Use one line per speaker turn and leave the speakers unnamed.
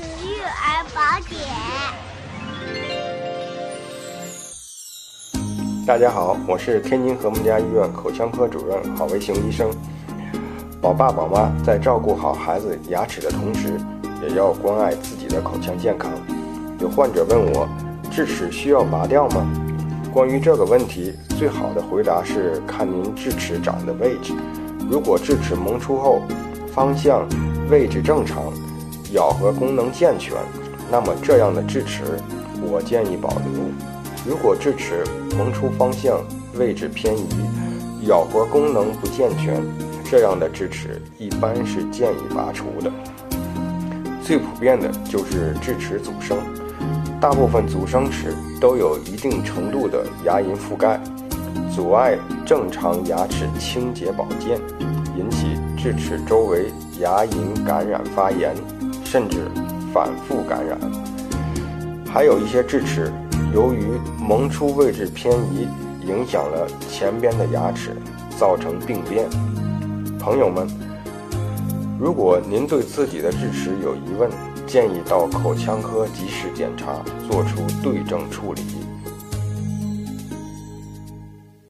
育儿宝典。
大家好，我是天津和睦家医院口腔科主任郝维雄医生。宝爸宝妈在照顾好孩子牙齿的同时，也要关爱自己的口腔健康。有患者问我，智齿需要拔掉吗？关于这个问题，最好的回答是看您智齿长的位置。如果智齿萌出后，方向、位置正常，咬合功能健全，那么这样的智齿，我建议保留。如果智齿萌出方向、位置偏移，咬合功能不健全，这样的智齿一般是建议拔除的。最普遍的就是智齿阻生，大部分阻生齿都有一定程度的牙龈覆盖，阻碍正常牙齿清洁保健，引起智齿周围牙龈感染发炎，甚至反复感染。还有一些智齿由于萌出位置偏移，影响了前边的牙齿，造成病变。朋友们。如果您对自己的智齿有疑问，建议到口腔科及时检查，做出对症处理。